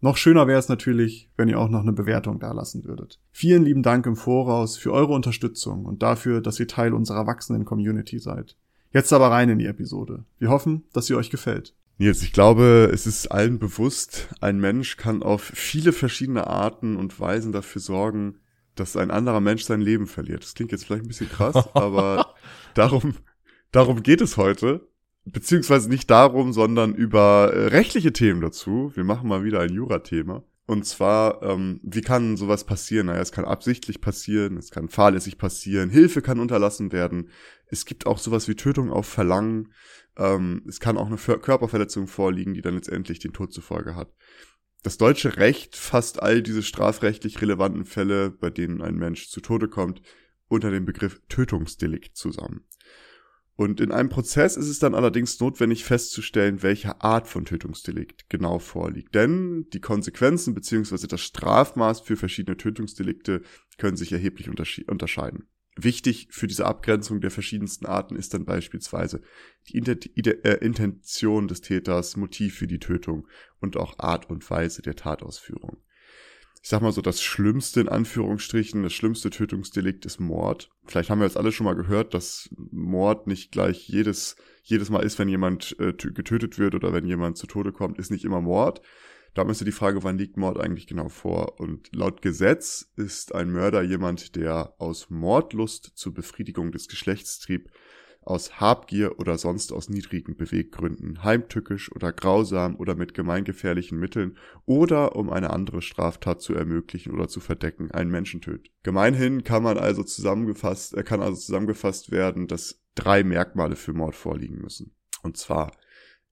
Noch schöner wäre es natürlich, wenn ihr auch noch eine Bewertung dalassen würdet. Vielen lieben Dank im Voraus für eure Unterstützung und dafür, dass ihr Teil unserer wachsenden Community seid. Jetzt aber rein in die Episode. Wir hoffen, dass sie euch gefällt. Nils, ich glaube, es ist allen bewusst, ein Mensch kann auf viele verschiedene Arten und Weisen dafür sorgen, dass ein anderer Mensch sein Leben verliert. Das klingt jetzt vielleicht ein bisschen krass, aber darum, darum geht es heute beziehungsweise nicht darum, sondern über äh, rechtliche Themen dazu. Wir machen mal wieder ein Jura-Thema. Und zwar, ähm, wie kann sowas passieren? Naja, es kann absichtlich passieren, es kann fahrlässig passieren, Hilfe kann unterlassen werden. Es gibt auch sowas wie Tötung auf Verlangen. Ähm, es kann auch eine Körperverletzung vorliegen, die dann letztendlich den Tod zur Folge hat. Das deutsche Recht fasst all diese strafrechtlich relevanten Fälle, bei denen ein Mensch zu Tode kommt, unter dem Begriff Tötungsdelikt zusammen. Und in einem Prozess ist es dann allerdings notwendig festzustellen, welche Art von Tötungsdelikt genau vorliegt. Denn die Konsequenzen bzw. das Strafmaß für verschiedene Tötungsdelikte können sich erheblich unterscheiden. Wichtig für diese Abgrenzung der verschiedensten Arten ist dann beispielsweise die äh, Intention des Täters, Motiv für die Tötung und auch Art und Weise der Tatausführung ich sag mal so, das Schlimmste in Anführungsstrichen, das schlimmste Tötungsdelikt ist Mord. Vielleicht haben wir jetzt alle schon mal gehört, dass Mord nicht gleich jedes, jedes Mal ist, wenn jemand äh, getötet wird oder wenn jemand zu Tode kommt, ist nicht immer Mord. Da müsste die Frage, wann liegt Mord eigentlich genau vor? Und laut Gesetz ist ein Mörder jemand, der aus Mordlust zur Befriedigung des Geschlechtstriebs aus Habgier oder sonst aus niedrigen Beweggründen, heimtückisch oder grausam oder mit gemeingefährlichen Mitteln oder um eine andere Straftat zu ermöglichen oder zu verdecken, einen Menschen tötet. Gemeinhin kann man also zusammengefasst, er kann also zusammengefasst werden, dass drei Merkmale für Mord vorliegen müssen. Und zwar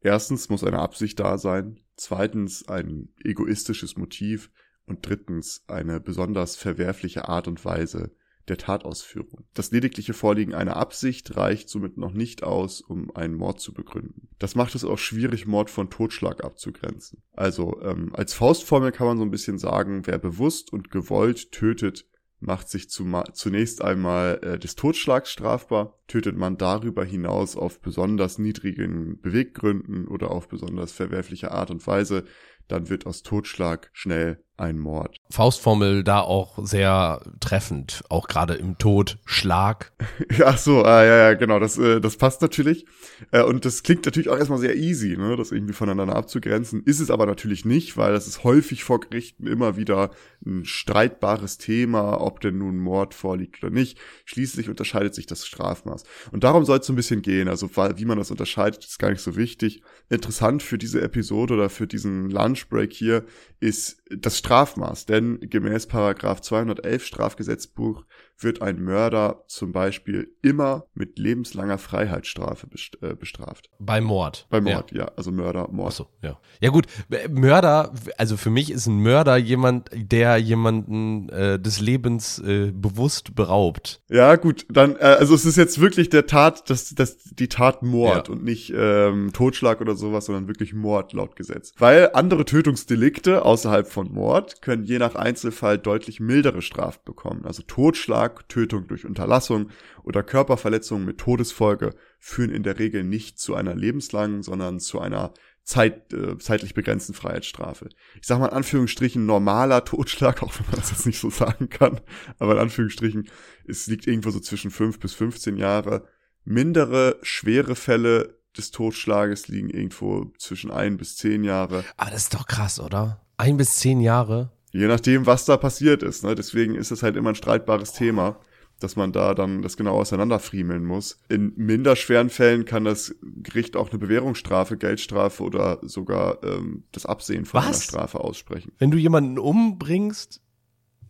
erstens muss eine Absicht da sein, zweitens ein egoistisches Motiv und drittens eine besonders verwerfliche Art und Weise, der Tatausführung. Das ledigliche Vorliegen einer Absicht reicht somit noch nicht aus, um einen Mord zu begründen. Das macht es auch schwierig, Mord von Totschlag abzugrenzen. Also ähm, als Faustformel kann man so ein bisschen sagen, wer bewusst und gewollt tötet, macht sich zunächst einmal äh, des Totschlags strafbar. Tötet man darüber hinaus auf besonders niedrigen Beweggründen oder auf besonders verwerfliche Art und Weise, dann wird aus Totschlag schnell ein Mord. Faustformel da auch sehr treffend, auch gerade im Tod, Schlag. Ach so, ah, ja, ja, genau, das, äh, das passt natürlich. Äh, und das klingt natürlich auch erstmal sehr easy, ne, das irgendwie voneinander abzugrenzen. Ist es aber natürlich nicht, weil das ist häufig vor Gerichten immer wieder ein streitbares Thema, ob denn nun Mord vorliegt oder nicht. Schließlich unterscheidet sich das Strafmaß. Und darum soll es so ein bisschen gehen. Also, wie man das unterscheidet, ist gar nicht so wichtig. Interessant für diese Episode oder für diesen Lunchbreak hier ist das Strafmaß, denn gemäß Paragraph 211 Strafgesetzbuch wird ein Mörder zum Beispiel immer mit lebenslanger Freiheitsstrafe äh, bestraft. Bei Mord. Bei Mord, ja. ja also Mörder, Mord. Ach so, ja. Ja gut, Mörder, also für mich ist ein Mörder jemand, der jemanden äh, des Lebens äh, bewusst beraubt. Ja gut, dann, äh, also es ist jetzt wirklich der Tat, das, das, die Tat Mord ja. und nicht ähm, Totschlag oder sowas, sondern wirklich Mord laut Gesetz. Weil andere Tötungsdelikte außerhalb von Mord können je nach Einzelfall deutlich mildere Strafen bekommen. Also Totschlag Tötung durch Unterlassung oder Körperverletzung mit Todesfolge führen in der Regel nicht zu einer lebenslangen, sondern zu einer Zeit, äh, zeitlich begrenzten Freiheitsstrafe. Ich sag mal in Anführungsstrichen normaler Totschlag, auch wenn man das jetzt nicht so sagen kann, aber in Anführungsstrichen, es liegt irgendwo so zwischen fünf bis 15 Jahre. Mindere, schwere Fälle des Totschlages liegen irgendwo zwischen ein bis zehn Jahre. Aber das ist doch krass, oder? Ein bis zehn Jahre? Je nachdem, was da passiert ist. Ne? Deswegen ist es halt immer ein streitbares Thema, dass man da dann das genau auseinanderfriemeln muss. In minder schweren Fällen kann das Gericht auch eine Bewährungsstrafe, Geldstrafe oder sogar ähm, das Absehen von was? einer Strafe aussprechen. Wenn du jemanden umbringst,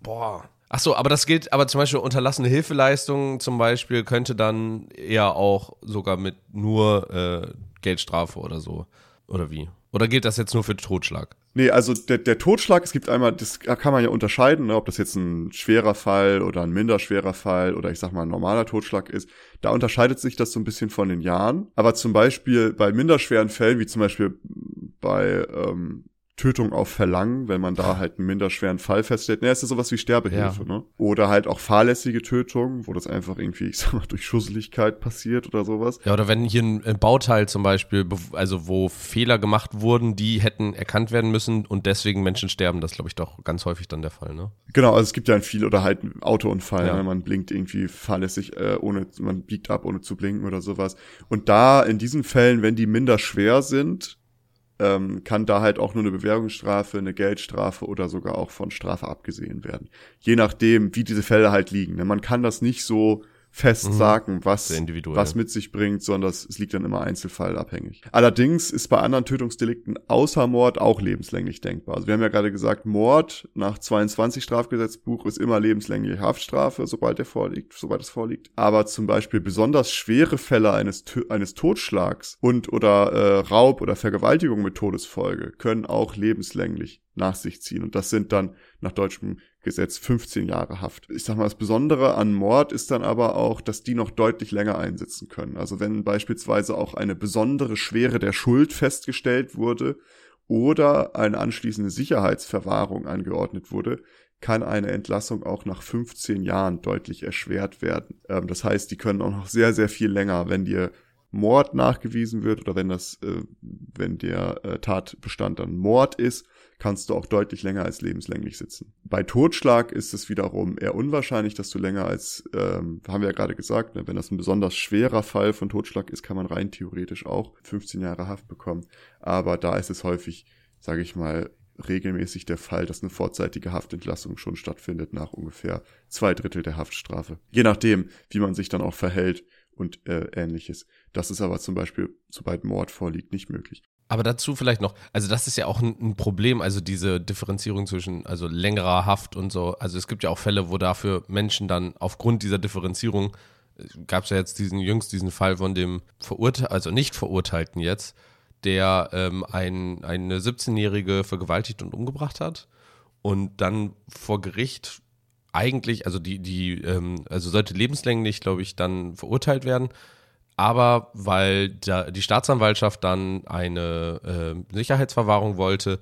boah. Ach so, aber das gilt, aber zum Beispiel unterlassene Hilfeleistungen zum Beispiel könnte dann eher auch sogar mit nur äh, Geldstrafe oder so. Oder wie? Oder gilt das jetzt nur für Totschlag? Nee, also der, der Totschlag, es gibt einmal, das kann man ja unterscheiden, ne, ob das jetzt ein schwerer Fall oder ein minder schwerer Fall oder ich sag mal ein normaler Totschlag ist. Da unterscheidet sich das so ein bisschen von den Jahren. Aber zum Beispiel bei minderschweren Fällen, wie zum Beispiel bei ähm, Tötung auf Verlangen, wenn man da halt einen minderschweren Fall feststellt. Ne, ist ja sowas wie Sterbehilfe, ja. ne? Oder halt auch fahrlässige Tötung, wo das einfach irgendwie, ich sag mal, durch Schusseligkeit passiert oder sowas. Ja, oder wenn hier ein Bauteil zum Beispiel, also wo Fehler gemacht wurden, die hätten erkannt werden müssen und deswegen Menschen sterben, das glaube ich doch ganz häufig dann der Fall, ne? Genau, also es gibt ja ein viel oder halt ein Autounfall, ja. ne? man blinkt irgendwie fahrlässig, äh, ohne, man biegt ab, ohne zu blinken oder sowas. Und da in diesen Fällen, wenn die minder schwer sind, ähm, kann da halt auch nur eine Bewährungsstrafe, eine Geldstrafe oder sogar auch von Strafe abgesehen werden. Je nachdem, wie diese Fälle halt liegen. Ne? Man kann das nicht so fest mhm. sagen, was, was mit sich bringt, sondern es liegt dann immer einzelfallabhängig. Allerdings ist bei anderen Tötungsdelikten außer Mord auch lebenslänglich denkbar. Also wir haben ja gerade gesagt, Mord nach 22 Strafgesetzbuch ist immer lebenslängliche Haftstrafe, sobald er vorliegt, sobald es vorliegt. Aber zum Beispiel besonders schwere Fälle eines, eines Totschlags und oder äh, Raub oder Vergewaltigung mit Todesfolge können auch lebenslänglich nach sich ziehen. Und das sind dann nach deutschem Gesetz 15 Jahre Haft. Ich sag mal, das Besondere an Mord ist dann aber auch, dass die noch deutlich länger einsitzen können. Also wenn beispielsweise auch eine besondere Schwere der Schuld festgestellt wurde oder eine anschließende Sicherheitsverwahrung angeordnet wurde, kann eine Entlassung auch nach 15 Jahren deutlich erschwert werden. Ähm, das heißt, die können auch noch sehr, sehr viel länger, wenn dir Mord nachgewiesen wird oder wenn das, äh, wenn der äh, Tatbestand dann Mord ist, kannst du auch deutlich länger als lebenslänglich sitzen. Bei Totschlag ist es wiederum eher unwahrscheinlich, dass du länger als, ähm, haben wir ja gerade gesagt, ne, wenn das ein besonders schwerer Fall von Totschlag ist, kann man rein theoretisch auch 15 Jahre Haft bekommen. Aber da ist es häufig, sage ich mal, regelmäßig der Fall, dass eine vorzeitige Haftentlassung schon stattfindet nach ungefähr zwei Drittel der Haftstrafe. Je nachdem, wie man sich dann auch verhält und äh, ähnliches. Das ist aber zum Beispiel, sobald Mord vorliegt, nicht möglich. Aber dazu vielleicht noch, also das ist ja auch ein, Problem, also diese Differenzierung zwischen, also längerer Haft und so. Also es gibt ja auch Fälle, wo dafür Menschen dann aufgrund dieser Differenzierung, äh, gab es ja jetzt diesen jüngst diesen Fall von dem Verurteilten, also nicht Verurteilten jetzt, der ähm, ein, eine 17-Jährige vergewaltigt und umgebracht hat und dann vor Gericht eigentlich, also die, die, ähm, also sollte lebenslänglich, glaube ich, dann verurteilt werden aber weil da, die Staatsanwaltschaft dann eine äh, Sicherheitsverwahrung wollte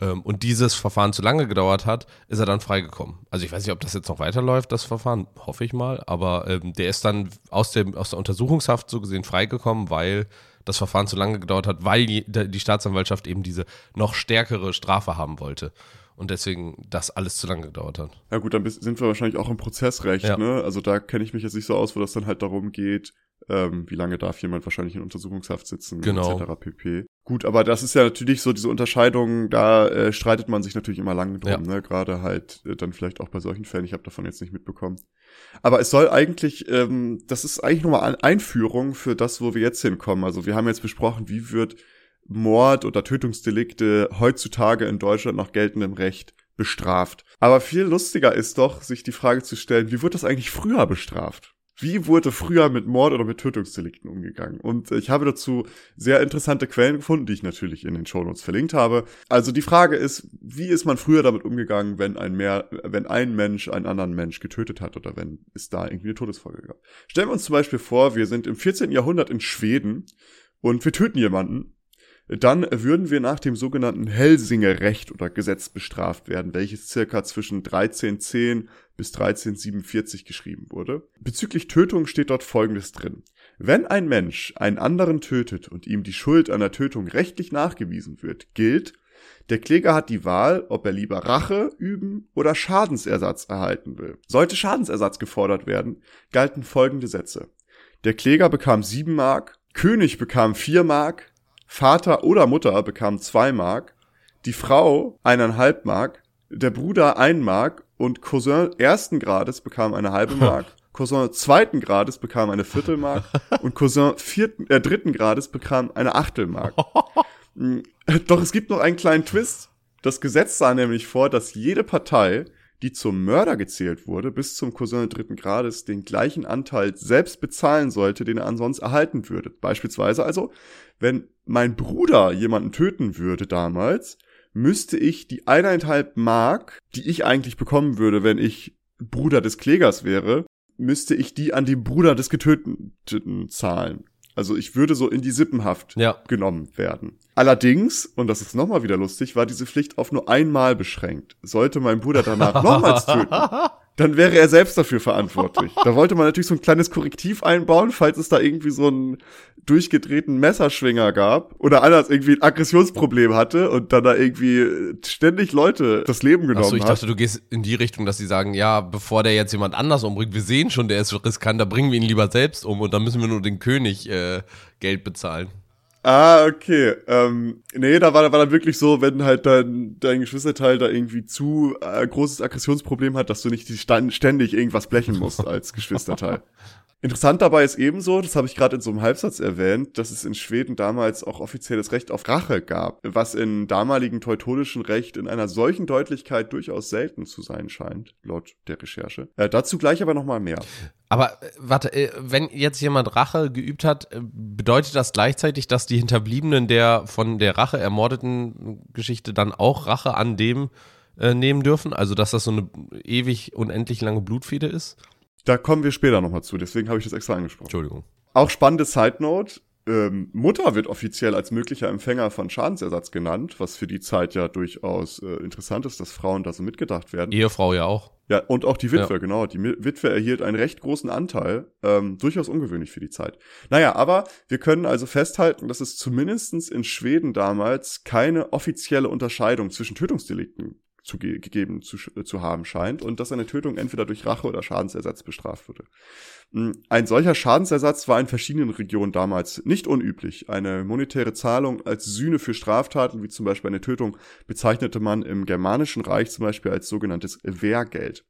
ähm, und dieses Verfahren zu lange gedauert hat, ist er dann freigekommen. Also ich weiß nicht, ob das jetzt noch weiterläuft, das Verfahren, hoffe ich mal, aber ähm, der ist dann aus, dem, aus der Untersuchungshaft so gesehen freigekommen, weil das Verfahren zu lange gedauert hat, weil die, die Staatsanwaltschaft eben diese noch stärkere Strafe haben wollte und deswegen das alles zu lange gedauert hat. Ja gut, dann sind wir wahrscheinlich auch im Prozessrecht, ja. ne? Also da kenne ich mich jetzt nicht so aus, wo das dann halt darum geht, ähm, wie lange darf jemand wahrscheinlich in Untersuchungshaft sitzen, genau. etc. pp. Gut, aber das ist ja natürlich so diese Unterscheidung, da äh, streitet man sich natürlich immer lange drum, ja. ne? Gerade halt äh, dann vielleicht auch bei solchen Fällen, ich habe davon jetzt nicht mitbekommen. Aber es soll eigentlich, ähm, das ist eigentlich nochmal eine Einführung für das, wo wir jetzt hinkommen. Also wir haben jetzt besprochen, wie wird Mord oder Tötungsdelikte heutzutage in Deutschland nach geltendem Recht bestraft. Aber viel lustiger ist doch, sich die Frage zu stellen, wie wird das eigentlich früher bestraft? Wie wurde früher mit Mord oder mit Tötungsdelikten umgegangen? Und ich habe dazu sehr interessante Quellen gefunden, die ich natürlich in den Shownotes verlinkt habe. Also die Frage ist, wie ist man früher damit umgegangen, wenn ein mehr, wenn ein Mensch einen anderen Mensch getötet hat oder wenn es da irgendwie eine Todesfolge gab? Stellen wir uns zum Beispiel vor, wir sind im 14. Jahrhundert in Schweden und wir töten jemanden dann würden wir nach dem sogenannten Helsinge-Recht oder Gesetz bestraft werden, welches circa zwischen 1310 bis 1347 geschrieben wurde. Bezüglich Tötung steht dort Folgendes drin. Wenn ein Mensch einen anderen tötet und ihm die Schuld an der Tötung rechtlich nachgewiesen wird, gilt, der Kläger hat die Wahl, ob er lieber Rache üben oder Schadensersatz erhalten will. Sollte Schadensersatz gefordert werden, galten folgende Sätze. Der Kläger bekam sieben Mark, König bekam vier Mark, Vater oder Mutter bekam zwei Mark, die Frau eineinhalb Mark, der Bruder ein Mark und Cousin ersten Grades bekam eine halbe Mark. Cousin zweiten Grades bekam eine Viertelmark und Cousin vierten, äh, dritten Grades bekam eine Achtelmark. Hm, doch es gibt noch einen kleinen Twist. Das Gesetz sah nämlich vor, dass jede Partei, die zum Mörder gezählt wurde, bis zum Cousin dritten Grades den gleichen Anteil selbst bezahlen sollte, den er ansonsten erhalten würde. Beispielsweise also, wenn mein Bruder jemanden töten würde damals, müsste ich die eineinhalb Mark, die ich eigentlich bekommen würde, wenn ich Bruder des Klägers wäre, müsste ich die an den Bruder des Getöteten zahlen. Also ich würde so in die Sippenhaft ja. genommen werden. Allerdings, und das ist nochmal wieder lustig, war diese Pflicht auf nur einmal beschränkt. Sollte mein Bruder danach nochmals töten, dann wäre er selbst dafür verantwortlich. Da wollte man natürlich so ein kleines Korrektiv einbauen, falls es da irgendwie so einen durchgedrehten Messerschwinger gab oder anders irgendwie ein Aggressionsproblem hatte und dann da irgendwie ständig Leute das Leben genommen Achso, ich dachte, du gehst in die Richtung, dass sie sagen, ja, bevor der jetzt jemand anders umbringt, wir sehen schon, der ist riskant, da bringen wir ihn lieber selbst um und dann müssen wir nur den König äh, Geld bezahlen. Ah, okay. Ähm, nee, da war, war dann wirklich so, wenn halt dein, dein Geschwisterteil da irgendwie zu äh, großes Aggressionsproblem hat, dass du nicht ständig irgendwas blechen musst als Geschwisterteil. Interessant dabei ist ebenso, das habe ich gerade in so einem Halbsatz erwähnt, dass es in Schweden damals auch offizielles Recht auf Rache gab, was in damaligen teutonischen Recht in einer solchen Deutlichkeit durchaus selten zu sein scheint, laut der Recherche. Äh, dazu gleich aber nochmal mehr. Aber äh, warte, äh, wenn jetzt jemand Rache geübt hat, äh, bedeutet das gleichzeitig, dass die Hinterbliebenen der von der Rache ermordeten Geschichte dann auch Rache an dem äh, nehmen dürfen? Also dass das so eine ewig unendlich lange Blutfede ist? Da kommen wir später nochmal zu, deswegen habe ich das extra angesprochen. Entschuldigung. Auch spannende Side Note. Ähm, Mutter wird offiziell als möglicher Empfänger von Schadensersatz genannt, was für die Zeit ja durchaus äh, interessant ist, dass Frauen da so mitgedacht werden. Ehefrau ja auch. Ja, und auch die Witwe, ja. genau. Die Witwe erhielt einen recht großen Anteil, ähm, durchaus ungewöhnlich für die Zeit. Naja, aber wir können also festhalten, dass es zumindestens in Schweden damals keine offizielle Unterscheidung zwischen Tötungsdelikten zu ge gegeben zu, zu haben scheint und dass eine Tötung entweder durch Rache oder Schadensersatz bestraft wurde. Hm, ein solcher Schadensersatz war in verschiedenen Regionen damals nicht unüblich. Eine monetäre Zahlung als Sühne für Straftaten, wie zum Beispiel eine Tötung, bezeichnete man im Germanischen Reich zum Beispiel als sogenanntes Wehrgeld.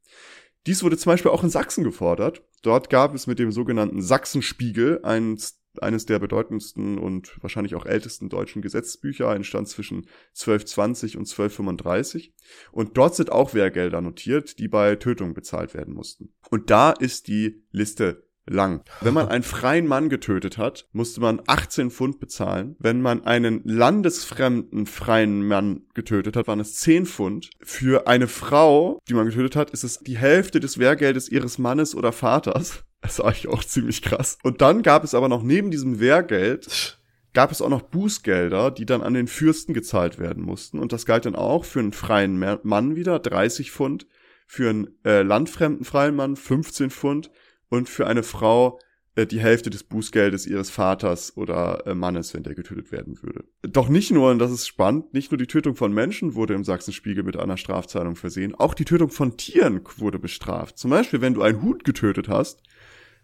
Dies wurde zum Beispiel auch in Sachsen gefordert. Dort gab es mit dem sogenannten Sachsenspiegel ein eines der bedeutendsten und wahrscheinlich auch ältesten deutschen Gesetzbücher, entstand zwischen 1220 und 1235. Und dort sind auch Wehrgelder notiert, die bei Tötung bezahlt werden mussten. Und da ist die Liste lang. Wenn man einen freien Mann getötet hat, musste man 18 Pfund bezahlen. Wenn man einen landesfremden freien Mann getötet hat, waren es 10 Pfund. Für eine Frau, die man getötet hat, ist es die Hälfte des Wehrgeldes ihres Mannes oder Vaters. Das ist eigentlich auch ziemlich krass. Und dann gab es aber noch neben diesem Wehrgeld gab es auch noch Bußgelder, die dann an den Fürsten gezahlt werden mussten. Und das galt dann auch für einen freien Mann wieder 30 Pfund, für einen äh, landfremden freien Mann 15 Pfund und für eine Frau äh, die Hälfte des Bußgeldes ihres Vaters oder äh, Mannes, wenn der getötet werden würde. Doch nicht nur, und das ist spannend, nicht nur die Tötung von Menschen wurde im Sachsenspiegel mit einer Strafzahlung versehen, auch die Tötung von Tieren wurde bestraft. Zum Beispiel, wenn du einen Hut getötet hast,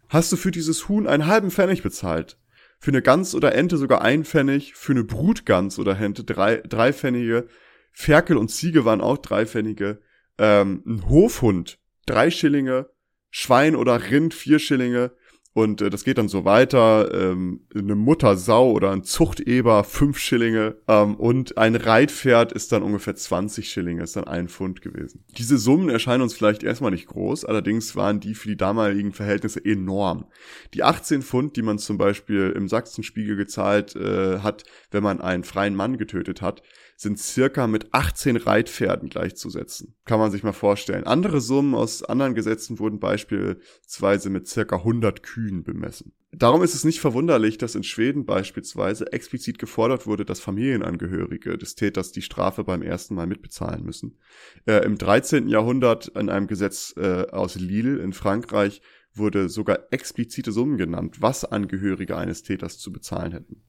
hast du für dieses Huhn einen halben Pfennig bezahlt. Für eine Gans oder Ente sogar ein Pfennig, für eine Brutgans oder Ente drei, drei Pfennige, Ferkel und Ziege waren auch drei Pfennige, ähm, ein Hofhund drei Schillinge, Schwein oder Rind vier Schillinge, und äh, das geht dann so weiter. Ähm, eine Muttersau oder ein Zuchteber, fünf Schillinge. Ähm, und ein Reitpferd ist dann ungefähr 20 Schillinge, ist dann ein Pfund gewesen. Diese Summen erscheinen uns vielleicht erstmal nicht groß, allerdings waren die für die damaligen Verhältnisse enorm. Die 18 Pfund, die man zum Beispiel im Sachsenspiegel gezahlt äh, hat, wenn man einen freien Mann getötet hat, sind circa mit 18 Reitpferden gleichzusetzen. Kann man sich mal vorstellen. Andere Summen aus anderen Gesetzen wurden beispielsweise mit circa 100 Kühen bemessen. Darum ist es nicht verwunderlich, dass in Schweden beispielsweise explizit gefordert wurde, dass Familienangehörige des Täters die Strafe beim ersten Mal mitbezahlen müssen. Äh, Im 13. Jahrhundert in einem Gesetz äh, aus Lille in Frankreich wurde sogar explizite Summen genannt, was Angehörige eines Täters zu bezahlen hätten.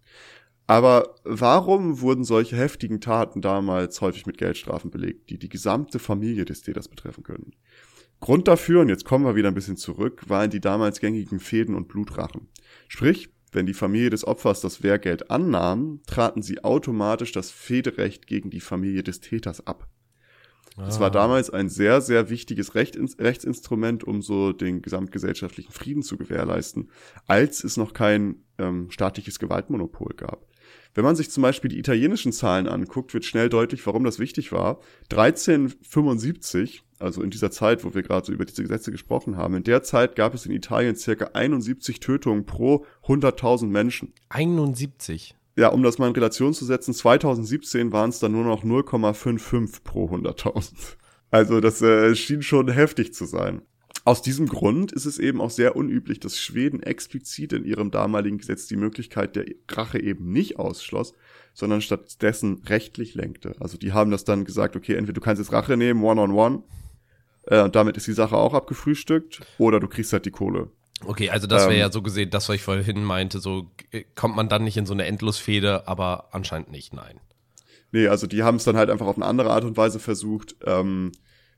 Aber warum wurden solche heftigen Taten damals häufig mit Geldstrafen belegt, die die gesamte Familie des Täters betreffen können? Grund dafür, und jetzt kommen wir wieder ein bisschen zurück, waren die damals gängigen Fäden und Blutrachen. Sprich, wenn die Familie des Opfers das Wehrgeld annahm, traten sie automatisch das Federecht gegen die Familie des Täters ab. Das war ah. damals ein sehr, sehr wichtiges Rechtsinstrument, um so den gesamtgesellschaftlichen Frieden zu gewährleisten, als es noch kein ähm, staatliches Gewaltmonopol gab. Wenn man sich zum Beispiel die italienischen Zahlen anguckt, wird schnell deutlich, warum das wichtig war. 1375, also in dieser Zeit, wo wir gerade so über diese Gesetze gesprochen haben, in der Zeit gab es in Italien circa 71 Tötungen pro 100.000 Menschen. 71? Ja, um das mal in Relation zu setzen, 2017 waren es dann nur noch 0,55 pro 100.000. Also das äh, schien schon heftig zu sein. Aus diesem Grund ist es eben auch sehr unüblich, dass Schweden explizit in ihrem damaligen Gesetz die Möglichkeit der Rache eben nicht ausschloss, sondern stattdessen rechtlich lenkte. Also die haben das dann gesagt, okay, entweder du kannst jetzt Rache nehmen, one-on-one, -on -one, äh, und damit ist die Sache auch abgefrühstückt, oder du kriegst halt die Kohle. Okay, also das wäre ähm, ja so gesehen, das, was ich vorhin meinte, so äh, kommt man dann nicht in so eine Endlosfehde, aber anscheinend nicht, nein. Nee, also die haben es dann halt einfach auf eine andere Art und Weise versucht. Ähm,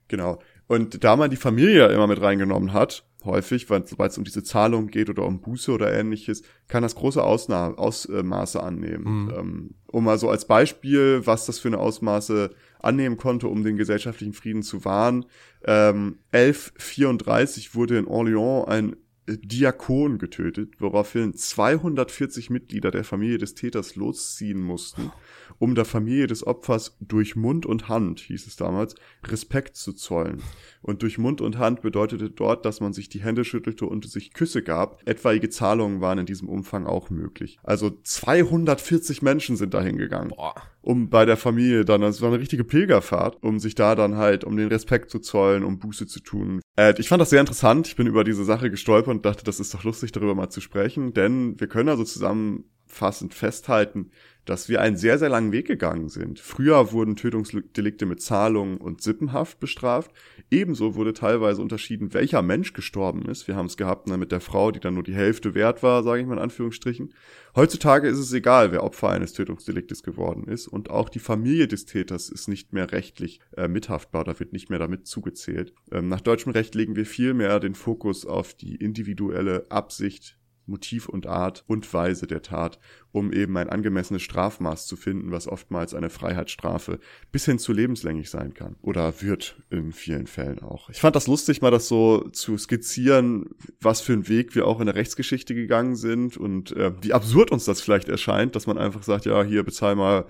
genau. Und da man die Familie immer mit reingenommen hat, häufig, weil sobald es um diese Zahlung geht oder um Buße oder ähnliches, kann das große Ausna Ausmaße annehmen. Mhm. Ähm, um mal so als Beispiel, was das für eine Ausmaße annehmen konnte, um den gesellschaftlichen Frieden zu wahren. Ähm, 1134 wurde in Orléans ein Diakon getötet, woraufhin 240 Mitglieder der Familie des Täters losziehen mussten, um der Familie des Opfers durch Mund und Hand, hieß es damals, Respekt zu zollen. Und durch Mund und Hand bedeutete dort, dass man sich die Hände schüttelte und sich Küsse gab. Etwaige Zahlungen waren in diesem Umfang auch möglich. Also 240 Menschen sind dahin gegangen. Boah um bei der Familie dann, das war eine richtige Pilgerfahrt, um sich da dann halt, um den Respekt zu zollen, um Buße zu tun. Äh, ich fand das sehr interessant. Ich bin über diese Sache gestolpert und dachte, das ist doch lustig, darüber mal zu sprechen, denn wir können also zusammenfassend festhalten, dass wir einen sehr, sehr langen Weg gegangen sind. Früher wurden Tötungsdelikte mit Zahlung und Sippenhaft bestraft. Ebenso wurde teilweise unterschieden, welcher Mensch gestorben ist. Wir haben es gehabt ne, mit der Frau, die dann nur die Hälfte wert war, sage ich mal in Anführungsstrichen. Heutzutage ist es egal, wer Opfer eines Tötungsdeliktes geworden ist. Und auch die Familie des Täters ist nicht mehr rechtlich äh, mithaftbar, da wird nicht mehr damit zugezählt. Ähm, nach deutschem Recht legen wir viel mehr den Fokus auf die individuelle Absicht Motiv und Art und Weise der Tat, um eben ein angemessenes Strafmaß zu finden, was oftmals eine Freiheitsstrafe bis hin zu lebenslänglich sein kann oder wird in vielen Fällen auch. Ich fand das lustig, mal das so zu skizzieren, was für einen Weg wir auch in der Rechtsgeschichte gegangen sind und äh, wie absurd uns das vielleicht erscheint, dass man einfach sagt, ja, hier bezahl mal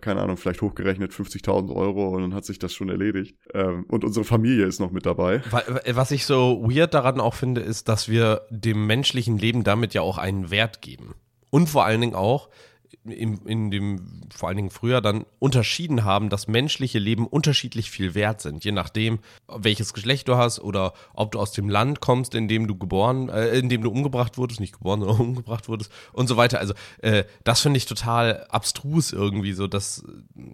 keine Ahnung, vielleicht hochgerechnet 50.000 Euro und dann hat sich das schon erledigt. Ähm, und unsere Familie ist noch mit dabei. Was ich so weird daran auch finde, ist, dass wir dem menschlichen Leben damit ja auch einen Wert geben. Und vor allen Dingen auch, in, in dem vor allen Dingen früher dann unterschieden haben, dass menschliche Leben unterschiedlich viel wert sind, je nachdem, welches Geschlecht du hast oder ob du aus dem Land kommst, in dem du geboren, äh, in dem du umgebracht wurdest, nicht geboren, sondern umgebracht wurdest und so weiter. Also äh, das finde ich total abstrus irgendwie, so dass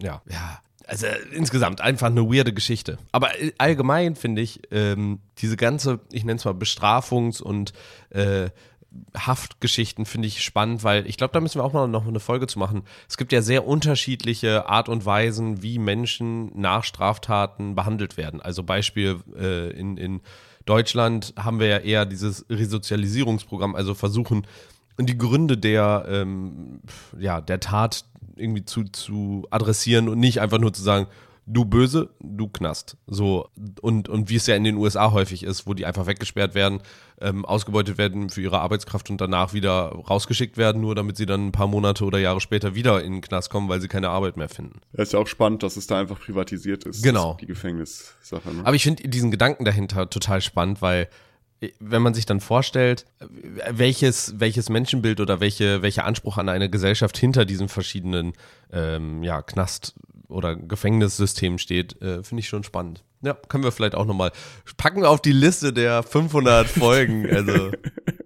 ja, ja, also insgesamt einfach eine weirde Geschichte. Aber allgemein finde ich ähm, diese ganze, ich nenne es mal Bestrafungs- und äh, Haftgeschichten finde ich spannend, weil ich glaube, da müssen wir auch mal noch eine Folge zu machen. Es gibt ja sehr unterschiedliche Art und Weisen, wie Menschen nach Straftaten behandelt werden. Also Beispiel äh, in, in Deutschland haben wir ja eher dieses Resozialisierungsprogramm, also versuchen die Gründe der, ähm, ja, der Tat irgendwie zu, zu adressieren und nicht einfach nur zu sagen, du böse, du Knast. So, und, und wie es ja in den USA häufig ist, wo die einfach weggesperrt werden, ähm, ausgebeutet werden für ihre Arbeitskraft und danach wieder rausgeschickt werden, nur damit sie dann ein paar Monate oder Jahre später wieder in den Knast kommen, weil sie keine Arbeit mehr finden. Ja, ist ja auch spannend, dass es da einfach privatisiert ist. Genau. Die Gefängnissache. Ne? Aber ich finde diesen Gedanken dahinter total spannend, weil äh, wenn man sich dann vorstellt, äh, welches, welches Menschenbild oder welche, welcher Anspruch an eine Gesellschaft hinter diesen verschiedenen ähm, ja, Knast- oder Gefängnissystem steht, äh, finde ich schon spannend. Ja, können wir vielleicht auch nochmal packen auf die Liste der 500 Folgen. Also.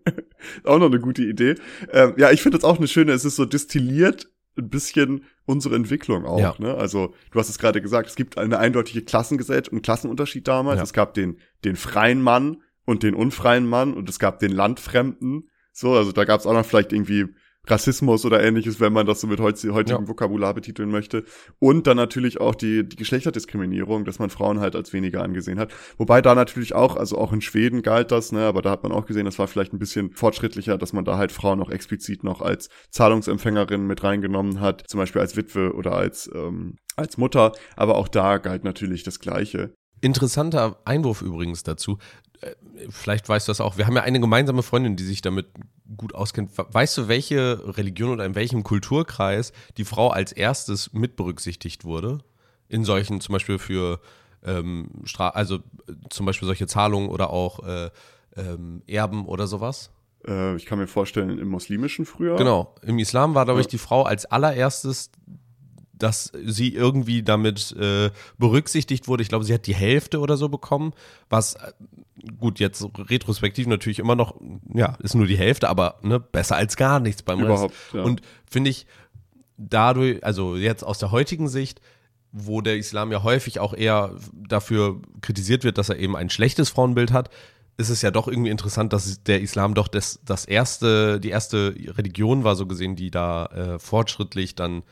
auch noch eine gute Idee. Ähm, ja, ich finde das auch eine schöne, es ist so destilliert ein bisschen unsere Entwicklung auch. Ja. Ne? Also du hast es gerade gesagt, es gibt eine eindeutige Klassengesellschaft und Klassenunterschied damals. Ja. Es gab den, den freien Mann und den unfreien Mann und es gab den Landfremden. So, also da gab es auch noch vielleicht irgendwie Rassismus oder ähnliches, wenn man das so mit heutigem ja. Vokabular betiteln möchte. Und dann natürlich auch die, die Geschlechterdiskriminierung, dass man Frauen halt als weniger angesehen hat. Wobei da natürlich auch, also auch in Schweden galt das, ne, aber da hat man auch gesehen, das war vielleicht ein bisschen fortschrittlicher, dass man da halt Frauen auch explizit noch als Zahlungsempfängerin mit reingenommen hat, zum Beispiel als Witwe oder als, ähm, als Mutter. Aber auch da galt natürlich das Gleiche. Interessanter Einwurf übrigens dazu. Äh, vielleicht weißt du das auch. Wir haben ja eine gemeinsame Freundin, die sich damit gut auskennt, weißt du, welche Religion oder in welchem Kulturkreis die Frau als erstes mit berücksichtigt wurde? In solchen, zum Beispiel für ähm, Stra also äh, zum Beispiel solche Zahlungen oder auch äh, ähm, Erben oder sowas? Äh, ich kann mir vorstellen, im muslimischen früher. Genau. Im Islam war, glaube ich, die Frau als allererstes dass sie irgendwie damit äh, berücksichtigt wurde. Ich glaube, sie hat die Hälfte oder so bekommen, was äh, gut jetzt retrospektiv natürlich immer noch, ja, ist nur die Hälfte, aber ne, besser als gar nichts beim Überhaupt, Rest. ja. Und finde ich dadurch, also jetzt aus der heutigen Sicht, wo der Islam ja häufig auch eher dafür kritisiert wird, dass er eben ein schlechtes Frauenbild hat, ist es ja doch irgendwie interessant, dass der Islam doch das, das erste, die erste Religion war, so gesehen, die da äh, fortschrittlich dann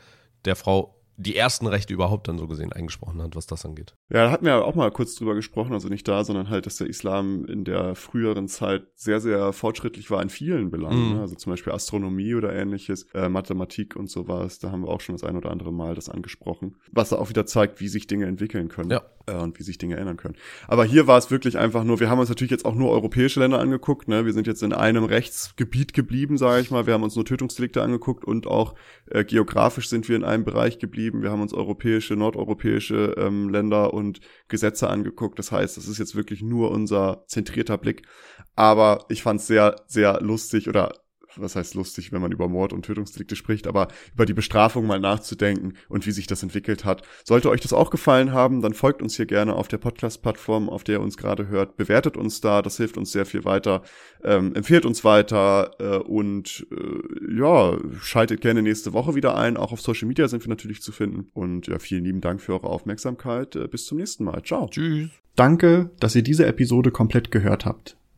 der Frau die ersten Rechte überhaupt dann so gesehen eingesprochen hat, was das angeht. Ja, da hatten wir auch mal kurz drüber gesprochen, also nicht da, sondern halt, dass der Islam in der früheren Zeit sehr, sehr fortschrittlich war in vielen Belangen. Mhm. Ne? Also zum Beispiel Astronomie oder ähnliches, äh, Mathematik und sowas. Da haben wir auch schon das ein oder andere Mal das angesprochen. Was da auch wieder zeigt, wie sich Dinge entwickeln können Ja. äh, und wie sich Dinge ändern können. Aber hier war es wirklich einfach nur, wir haben uns natürlich jetzt auch nur europäische Länder angeguckt. Ne? Wir sind jetzt in einem Rechtsgebiet geblieben, sage ich mal. Wir haben uns nur Tötungsdelikte angeguckt und auch äh, geografisch sind wir in einem Bereich geblieben. Wir haben uns europäische, nordeuropäische ähm, Länder und Gesetze angeguckt. Das heißt, das ist jetzt wirklich nur unser zentrierter Blick. Aber ich fand es sehr, sehr lustig oder was heißt lustig, wenn man über Mord und Tötungsdelikte spricht, aber über die Bestrafung mal nachzudenken und wie sich das entwickelt hat. Sollte euch das auch gefallen haben, dann folgt uns hier gerne auf der Podcast-Plattform, auf der ihr uns gerade hört. Bewertet uns da, das hilft uns sehr viel weiter. Ähm, empfehlt uns weiter äh, und äh, ja, schaltet gerne nächste Woche wieder ein. Auch auf Social Media sind wir natürlich zu finden. Und ja, vielen lieben Dank für eure Aufmerksamkeit. Äh, bis zum nächsten Mal. Ciao. Tschüss. Danke, dass ihr diese Episode komplett gehört habt.